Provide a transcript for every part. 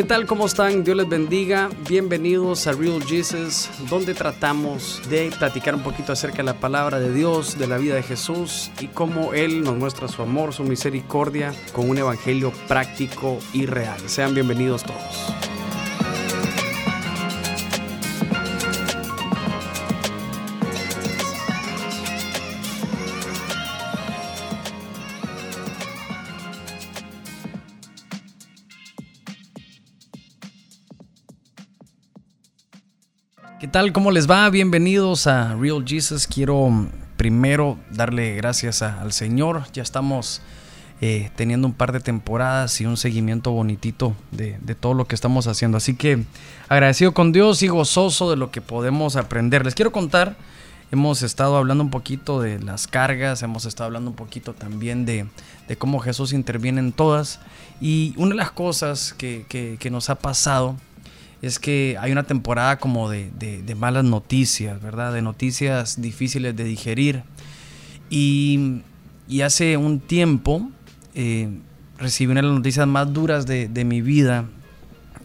¿Qué tal? ¿Cómo están? Dios les bendiga. Bienvenidos a Real Jesus, donde tratamos de platicar un poquito acerca de la palabra de Dios, de la vida de Jesús y cómo Él nos muestra su amor, su misericordia con un evangelio práctico y real. Sean bienvenidos todos. ¿Qué tal? ¿Cómo les va? Bienvenidos a Real Jesus. Quiero mm, primero darle gracias al Señor. Ya estamos eh, teniendo un par de temporadas y un seguimiento bonitito de, todo lo que estamos haciendo. Así que agradecido con Dios y gozoso de lo que podemos aprender. Les quiero contar, hemos estado hablando un poquito de las cargas, hemos estado hablando un poquito también de, cómo Jesús interviene en todas. Y una de las cosas que nos ha pasado es que hay una temporada como de, malas noticias, ¿verdad? De noticias difíciles de digerir. Y, hace un tiempo eh, recibí una de las noticias más duras de, mi vida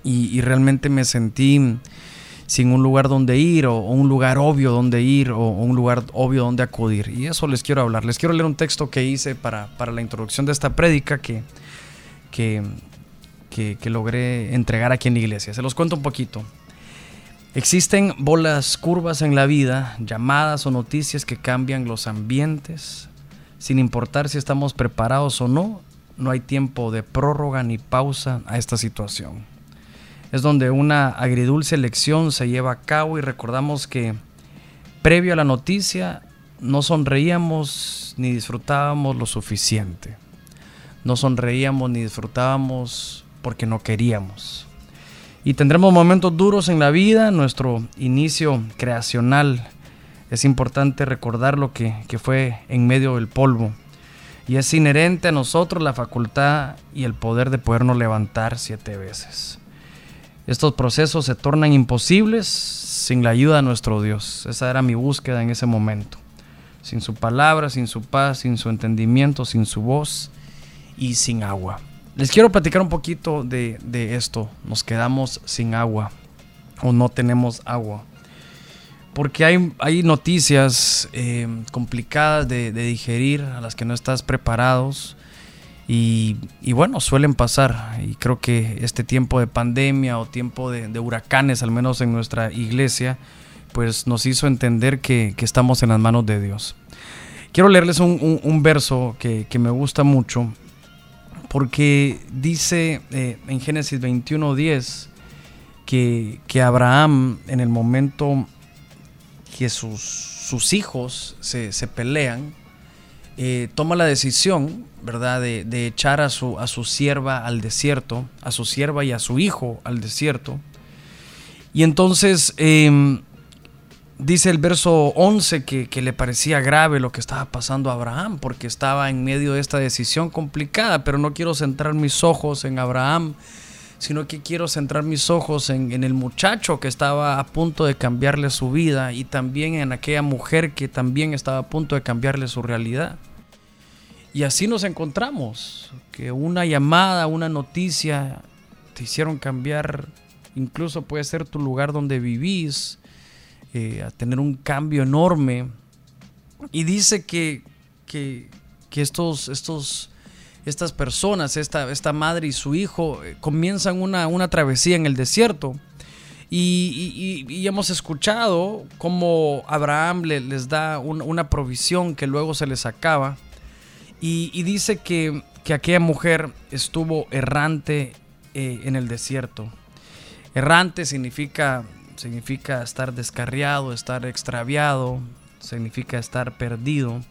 y, realmente me sentí sin un lugar donde ir o, un lugar obvio donde ir o, un lugar obvio donde acudir. Y eso les quiero hablar. Les quiero leer un texto que hice para, para la introducción de esta prédica que, que, que, que, logré entregar aquí en la iglesia. Se los cuento un poquito. Existen bolas curvas en la vida, llamadas o noticias que cambian los ambientes. Sin importar si estamos preparados o no, no hay tiempo de prórroga ni pausa a esta situación. Es donde una agridulce lección se lleva a cabo y recordamos que previo a la noticia no sonreíamos ni disfrutábamos lo suficiente. No sonreíamos ni disfrutábamos porque no queríamos. Y tendremos momentos duros en la vida, nuestro inicio creacional. Es importante recordar lo que, que fue en medio del polvo. Y es inherente a nosotros la facultad y el poder de podernos levantar siete veces. Estos procesos se tornan imposibles sin la ayuda de nuestro Dios. Esa era mi búsqueda en ese momento. Sin su palabra, sin su paz, sin su entendimiento, sin su voz y sin agua. Les quiero platicar un poquito de, de, esto. Nos quedamos sin agua o no tenemos agua. Porque hay, hay noticias eh, complicadas de, de, digerir a las que no estás preparados. Y, y, bueno, suelen pasar. Y creo que este tiempo de pandemia o tiempo de, de huracanes, al menos en nuestra iglesia, pues nos hizo entender que, que estamos en las manos de Dios. Quiero leerles un, un, un verso que, que me gusta mucho porque dice eh, en Génesis 21:10 que, que, Abraham, en el momento que sus, sus hijos se, se pelean, eh, toma la decisión, ¿verdad?, de, de, echar a su, a su sierva al desierto, a su sierva y a su hijo al desierto. Y entonces eh, dice el verso 11 que, que, le parecía grave lo que estaba pasando a Abraham, porque estaba en medio de esta decisión complicada, pero no quiero centrar mis ojos en Abraham, sino que quiero centrar mis ojos en, en, el muchacho que estaba a punto de cambiarle su vida y también en aquella mujer que también estaba a punto de cambiarle su realidad. Y así nos encontramos, que una llamada, una noticia te hicieron cambiar, incluso puede ser tu lugar donde vivís, eh, a tener un cambio enorme. Y dice que, que, estos, estos, estas personas, esta, esta, madre y su hijo, eh, comienzan una, una, travesía en el desierto. Y, hemos escuchado cómo Abraham le, les da un, una provisión que luego se les acaba. Y, dice que, que, aquella mujer estuvo errante eh, en el desierto. Errante significa significa estar descarriado, estar extraviado, significa estar perdido.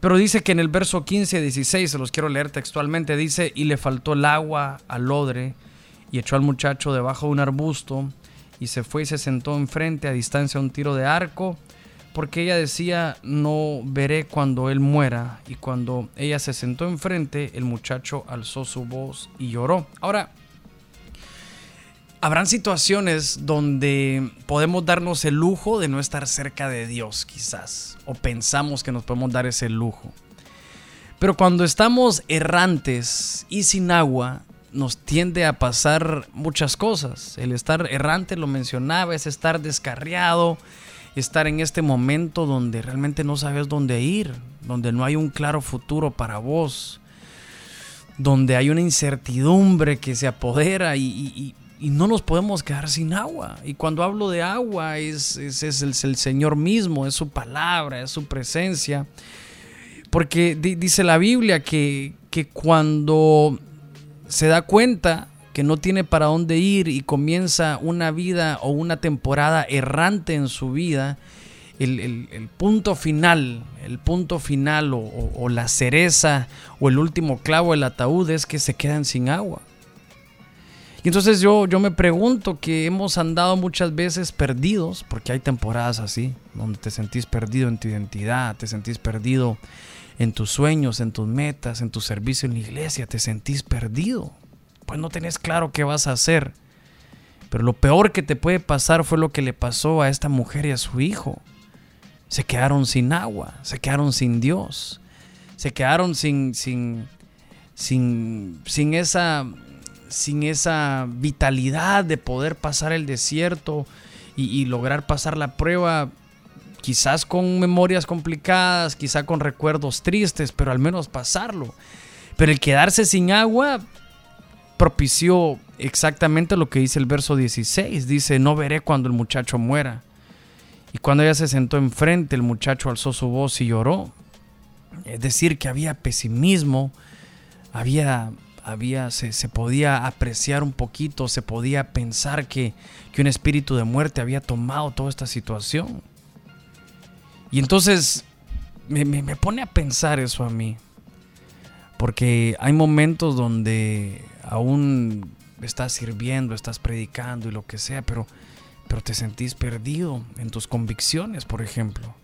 Pero dice que en el verso 15 16, se los quiero leer textualmente, dice, y le faltó el agua al odre, y echó al muchacho debajo de un arbusto, y se fue y se sentó enfrente a distancia un tiro de arco, porque ella decía, no veré cuando él muera, y cuando ella se sentó enfrente, el muchacho alzó su voz y lloró. Ahora, Habrán situaciones donde podemos darnos el lujo de no estar cerca de Dios, quizás, o pensamos que nos podemos dar ese lujo. Pero cuando estamos errantes y sin agua, nos tiende a pasar muchas cosas. El estar errante, lo mencionaba, es estar descarriado, estar en este momento donde realmente no sabes dónde ir, donde no hay un claro futuro para vos, donde hay una incertidumbre que se apodera y, no nos podemos quedar sin agua. Y cuando hablo de agua es, es, el, el, Señor mismo, es su palabra, es su presencia. Porque dice la Biblia que, que cuando se da cuenta que no tiene para dónde ir y comienza una vida o una temporada errante en su vida, el, punto final, el punto final o, la cereza o el último clavo del ataúd es que se quedan sin agua. Entonces yo, yo me pregunto que hemos andado muchas veces perdidos, porque hay temporadas así, donde te sentís perdido en tu identidad, te sentís perdido en tus sueños, en tus metas, en tu servicio en la iglesia, te sentís perdido pues no tenés claro qué vas a hacer. Pero lo peor que te puede pasar fue lo que le pasó a esta mujer y a su hijo. Se quedaron sin agua, se quedaron sin Dios, se quedaron sin, sin, sin, sin esa, sin esa vitalidad de poder pasar el desierto y, lograr pasar la prueba quizás con memorias complicadas, quizás con recuerdos tristes, pero al menos pasarlo. Pero el quedarse sin agua propició exactamente lo que dice el verso 16. Dice, no veré cuando el muchacho muera. Y cuando ella se sentó enfrente, el muchacho alzó su voz y lloró. Es decir, que había pesimismo, había, había, se, podía apreciar un poquito, se podía pensar que, que un espíritu de muerte había tomado toda esta situación. Y entonces me, me pone a pensar eso a mí. Porque hay momentos donde aún estás sirviendo, estás predicando y lo que sea, pero, pero te sentís perdido en tus convicciones, por ejemplo.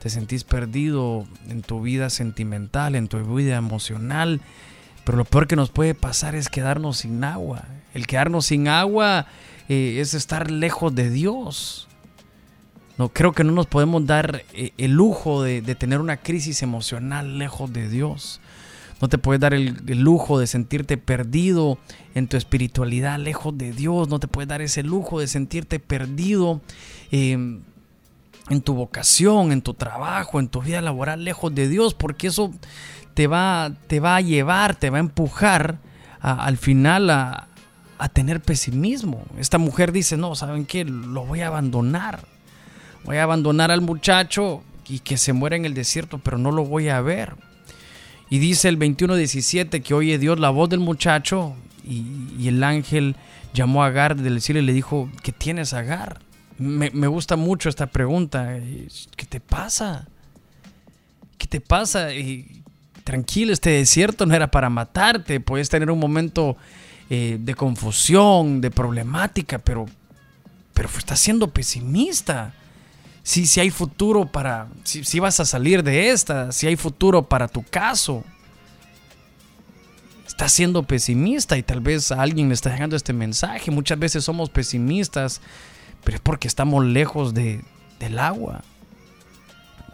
Te sentís perdido en tu vida sentimental, en tu vida emocional. Pero lo peor que nos puede pasar es quedarnos sin agua. El quedarnos sin agua eh, es estar lejos de Dios. No, creo que no nos podemos dar eh, el lujo de, tener una crisis emocional lejos de Dios. No te puedes dar el, lujo de sentirte perdido en tu espiritualidad, lejos de Dios. No te puedes dar ese lujo de sentirte perdido em, en tu vocación, en tu trabajo, en tu vida laboral, lejos de Dios, porque eso te va, te va a llevar, te va a empujar al final a, a tener pesimismo. Esta mujer dice, no, ¿saben qué? Lo voy a abandonar. Voy a abandonar al muchacho y que se muera en el desierto, pero no lo voy a ver. Y dice el 21.17 que oye Dios la voz del muchacho y, el ángel llamó a Agar del cielo y le dijo, ¿qué tienes Agar? Me, me gusta mucho esta pregunta. ¿Qué te pasa? ¿Qué te pasa? Y, tranquilo, este desierto no era para matarte. Puedes tener un momento eh, de confusión, de problemática, pero, pero estás siendo pesimista si, si hay futuro para, si, si vas a salir de esta, si hay futuro para tu caso. Estás siendo pesimista y tal vez alguien le está llegando este mensaje. Muchas veces somos pesimistas, pero es porque estamos lejos de, del agua.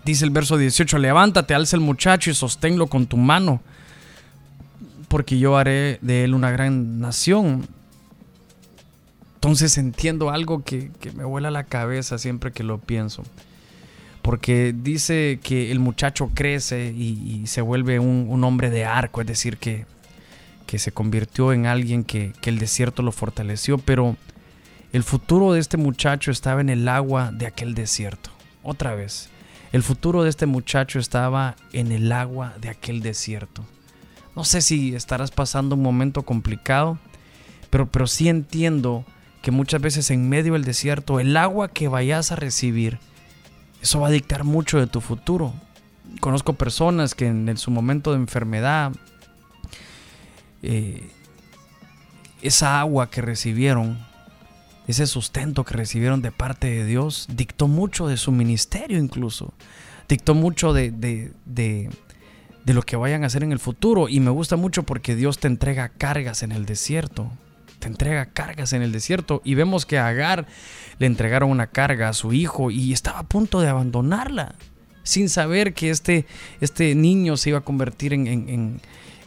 Dice el verso 18, levántate, alza el muchacho y sosténlo con tu mano, porque yo haré de él una gran nación. Entonces entiendo algo que, me vuela la cabeza siempre que lo pienso. Porque dice que el muchacho crece y, se vuelve un, hombre de arco, es decir, que, que se convirtió en alguien que, que el desierto lo fortaleció, pero el futuro de este muchacho estaba en el agua de aquel desierto. Otra vez, el futuro de este muchacho estaba en el agua de aquel desierto. No sé si estarás pasando un momento complicado, pero, pero sí entiendo que muchas veces en medio del desierto el agua que vayas a recibir, eso va a dictar mucho de tu futuro. Conozco personas que en, su momento de enfermedad, eh, esa agua que recibieron, ese sustento que recibieron de parte de Dios, dictó mucho de su ministerio incluso. Dictó mucho de, de, de, lo que vayan a hacer en el futuro. Y me gusta mucho porque Dios te entrega cargas en el desierto entrega cargas en el desierto y vemos que a Agar le entregaron una carga a su hijo y estaba a punto de abandonarla sin saber que este, este niño se iba a convertir en,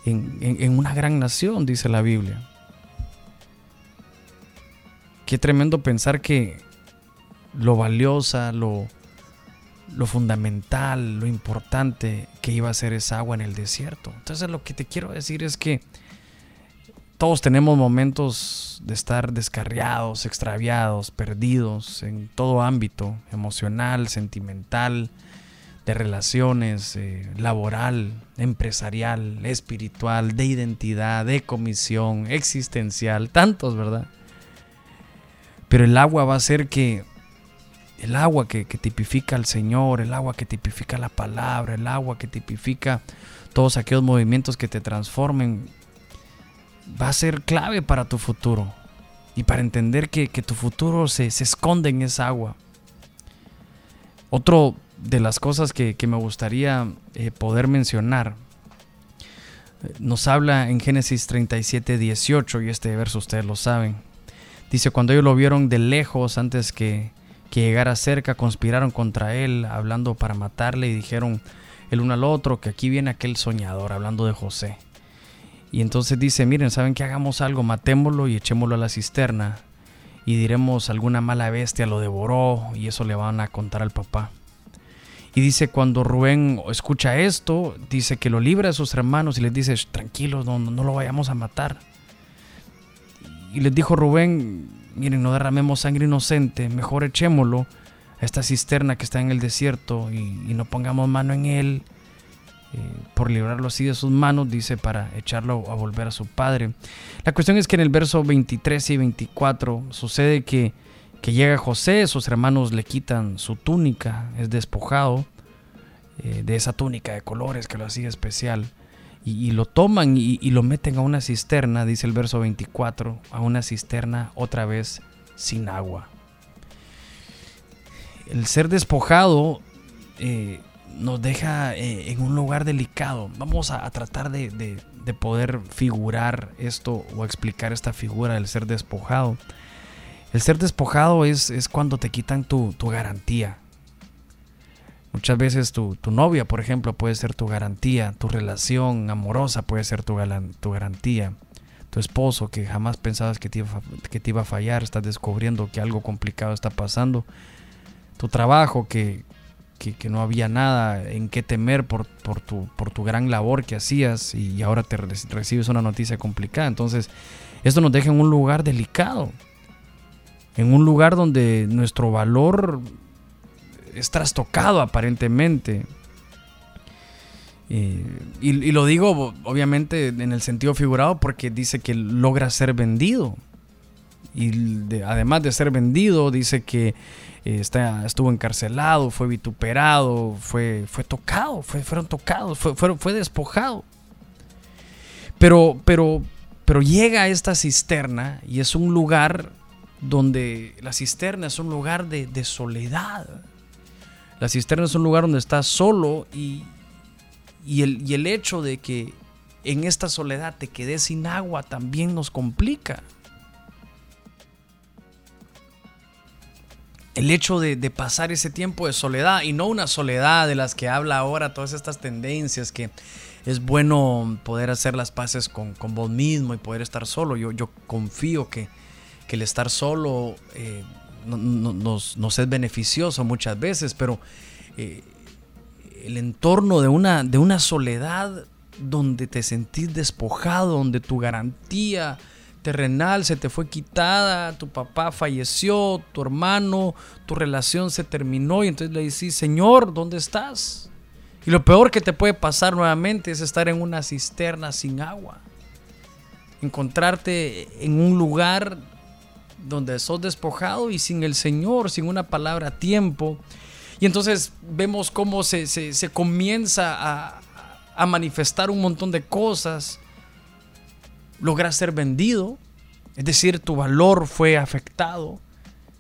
en, una gran nación, dice la Biblia. Qué tremendo pensar que lo valiosa, lo, lo fundamental, lo importante que iba a ser esa agua en el desierto. Entonces lo que te quiero decir es que todos tenemos momentos de estar descarriados, extraviados, perdidos en todo ámbito, emocional, sentimental, de relaciones, eh, laboral, empresarial, espiritual, de identidad, de comisión, existencial, tantos, ¿verdad? Pero el agua va a ser que el agua que, tipifica al Señor, el agua que tipifica la palabra, el agua que tipifica todos aquellos movimientos que te transformen, va a ser clave para tu futuro y para entender que, tu futuro se, esconde en esa agua. Otro de las cosas que, me gustaría eh, poder mencionar eh, nos habla en Génesis 37, 18, y este verso ustedes lo saben. Dice, cuando ellos lo vieron de lejos antes que, que llegara cerca, conspiraron contra él, hablando para matarle y dijeron el uno al otro que aquí viene aquel soñador, hablando de José. Y entonces dice, miren, ¿saben que hagamos algo? Matémoslo y echémoslo a la cisterna y diremos alguna mala bestia lo devoró y eso le van a contar al papá. Y dice, cuando Rubén escucha esto, dice que lo libra de sus hermanos y les dice, tranquilos, no, no lo vayamos a matar. Y les dijo Rubén, miren, no derramemos sangre inocente, mejor echémoslo a esta cisterna que está en el desierto y, no pongamos mano en él, eh, por librarlo así de sus manos, dice, para echarlo a volver a su padre. La cuestión es que en el verso 23 y 24 sucede que, que llega José, sus hermanos le quitan su túnica, es despojado eh, de esa túnica de colores que lo hacía especial y, lo toman y, lo meten a una cisterna, dice el verso 24, a una cisterna otra vez sin agua. El ser despojado eh, nos deja eh, en un lugar delicado. Vamos a, tratar de, poder figurar esto o explicar esta figura del ser despojado. El ser despojado es, es cuando te quitan tu, tu garantía, Muchas veces tu, novia, por ejemplo, puede ser tu garantía, tu relación amorosa puede ser tu, tu garantía, tu esposo que jamás pensabas que te, iba, que te iba a fallar, estás descubriendo que algo complicado está pasando, tu trabajo que, no había nada en qué temer por, por, tu, por tu gran labor que hacías y ahora te recibes una noticia complicada. Entonces, esto nos deja en un lugar delicado, en un lugar donde nuestro valor es trastocado aparentemente. y, lo digo obviamente en el sentido figurado porque dice que logra ser vendido. Y además de ser vendido, dice que eh, está, estuvo encarcelado, fue vituperado, fue, fue tocado, fue, fueron tocados, fue, fue, despojado. Pero, pero, pero llega a esta cisterna y es un lugar donde la cisterna es un lugar de soledad la cisterna es un lugar donde estás solo y, el, el hecho de que en esta soledad te quedes sin agua también nos complica. el hecho de, pasar ese tiempo de soledad y no una soledad de las que habla ahora todas estas tendencias que es bueno poder hacer las paces con, vos mismo y poder estar solo. Yo, yo confío que, el estar solo eh, nos, es beneficioso muchas veces, pero eh, el entorno de una, de una soledad donde te sentís despojado, donde tu garantía terrenal se te fue quitada, tu papá falleció, tu hermano, tu relación se terminó y entonces le decís, Señor, ¿dónde estás? Y lo peor que te puede pasar nuevamente es estar en una cisterna sin agua. Encontrarte en un lugar donde sos despojado y sin el Señor, sin una palabra a tiempo. Y entonces vemos cómo se, comienza a, a, manifestar un montón de cosas. Logras ser vendido, es decir, tu valor fue afectado.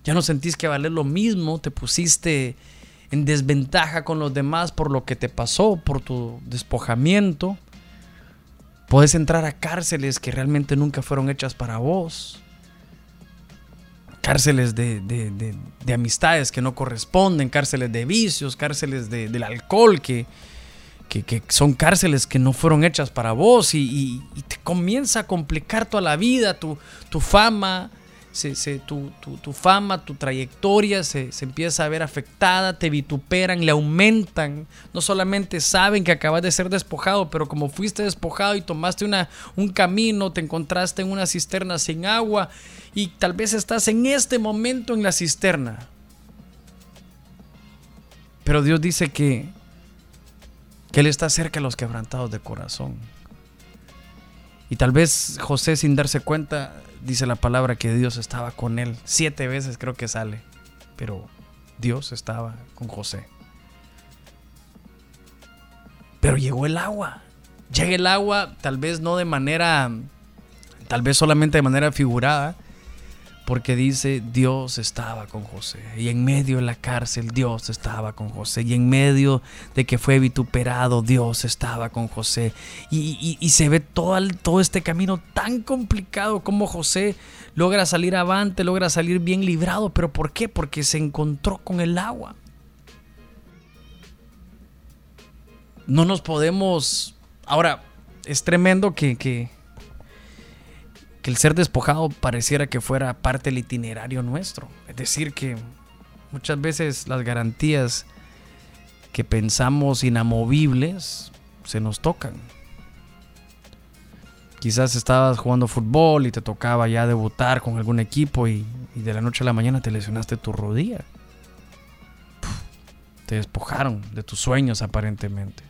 Ya no sentís que valer lo mismo, te pusiste en desventaja con los demás por lo que te pasó, por tu despojamiento. Puedes entrar a cárceles que realmente nunca fueron hechas para vos cárceles de, amistades que no corresponden, cárceles de vicios, cárceles del alcohol, que, que, son cárceles que no fueron hechas para vos y, te comienza a complicar toda la vida, tu, tu, fama, tu, fama, tu trayectoria se, empieza a ver afectada, te vituperan, le aumentan. No solamente saben que acabas de ser despojado, pero como fuiste despojado y tomaste una, un camino, te encontraste en una cisterna sin agua y tal vez estás en este momento en la cisterna. Pero Dios dice que, que Él está cerca a los quebrantados de corazón. Y tal vez José sin darse cuenta dice la palabra que Dios estaba con él. Siete veces creo que sale. Pero Dios estaba con José. Pero llegó el agua. Llega el agua, tal vez no de manera, tal vez solamente de manera figurada, porque dice Dios estaba con José. Y en medio de la cárcel Dios estaba con José. Y en medio de que fue vituperado Dios estaba con José. Y, se ve todo, todo este camino tan complicado como José logra salir avante, logra salir bien librado. ¿Pero por qué? Porque se encontró con el agua. No nos podemos... Ahora, es tremendo que, que el ser despojado pareciera que fuera parte del itinerario nuestro. Es decir, que muchas veces las garantías que pensamos inamovibles se nos tocan. Quizás estabas jugando fútbol y te tocaba ya debutar con algún equipo y, de la noche a la mañana te lesionaste tu rodilla. te despojaron de tus sueños aparentemente.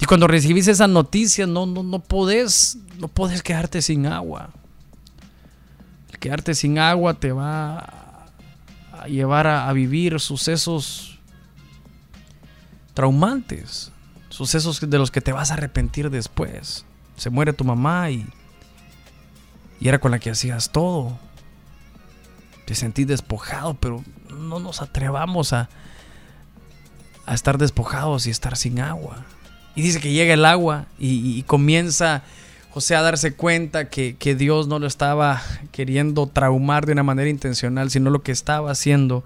Y cuando recibís esa noticia, no, no, no podés, no podés quedarte sin agua. Quedarte sin agua te va a llevar a, vivir sucesos traumantes, sucesos de los que te vas a arrepentir después. Se muere tu mamá y, y era con la que hacías todo. Te sentís despojado, pero no nos atrevamos a, a estar despojados y estar sin agua. Y dice que llega el agua y, comienza José a darse cuenta que, Dios no lo estaba queriendo traumar de una manera intencional, sino lo que estaba haciendo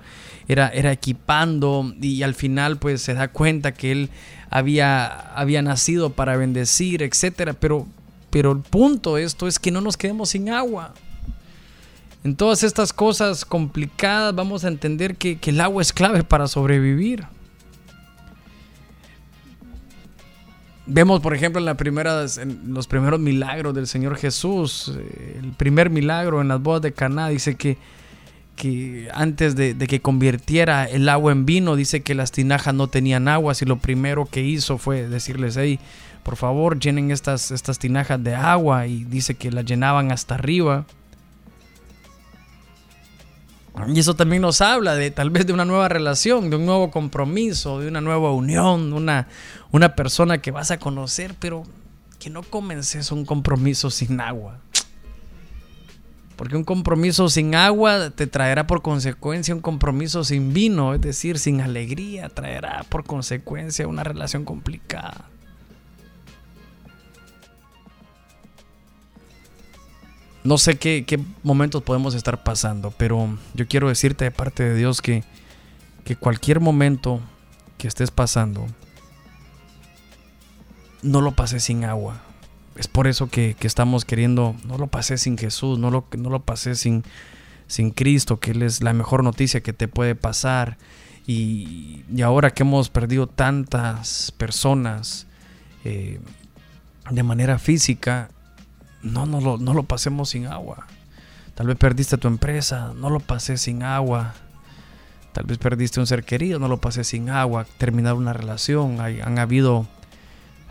era, era equipando y al final pues se da cuenta que él había, había nacido para bendecir, etcétera. Pero, pero el punto de esto es que no nos quedemos sin agua. En todas estas cosas complicadas vamos a entender que, que el agua es clave para sobrevivir. Vemos, por ejemplo, en, la primera, en los primeros milagros del Señor Jesús, eh, el primer milagro en las bodas de Caná dice que, que antes de, que convirtiera el agua en vino, dice que las tinajas no tenían agua, y lo primero que hizo fue decirles, hey, por favor, llenen estas, estas tinajas de agua, y dice que las llenaban hasta arriba. Y eso también nos habla de tal vez de una nueva relación, de un nuevo compromiso, de una nueva unión, una, una persona que vas a conocer, pero que no comences un compromiso sin agua. Porque un compromiso sin agua te traerá por consecuencia un compromiso sin vino, es decir, sin alegría, traerá por consecuencia una relación complicada. No sé qué, momentos podemos estar pasando, pero yo quiero decirte de parte de Dios que, que cualquier momento que estés pasando, no lo pases sin agua. Es por eso que, estamos queriendo, no lo pases sin Jesús, no lo, no lo sin, sin Cristo, que Él es la mejor noticia que te puede pasar. Y, ahora que hemos perdido tantas personas eh, de manera física, no, no lo, no lo pasemos sin agua. Tal vez perdiste tu empresa, no lo pases sin agua. Tal vez perdiste un ser querido, no lo pases sin agua. Terminar una relación, han habido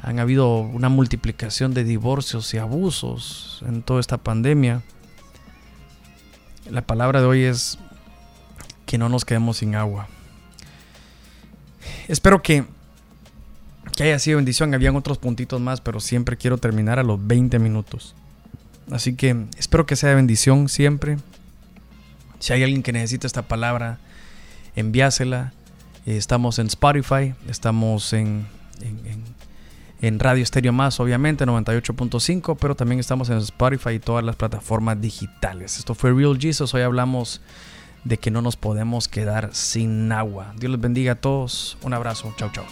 han habido una multiplicación de divorcios y abusos en toda esta pandemia. La palabra de hoy es que no nos quedemos sin agua. Espero que que haya sido bendición. Habían otros puntitos más, pero siempre quiero terminar a los 20 minutos. Así que espero que sea bendición siempre. Si hay alguien que necesita esta palabra, envíasela. Eh, estamos en Spotify, estamos en, en, Radio Estéreo Más, obviamente, 98.5, pero también estamos en Spotify y todas las plataformas digitales. Esto fue Real Jesus. Hoy hablamos de que no nos podemos quedar sin agua. Dios les bendiga a todos. Un abrazo. Chau, chau.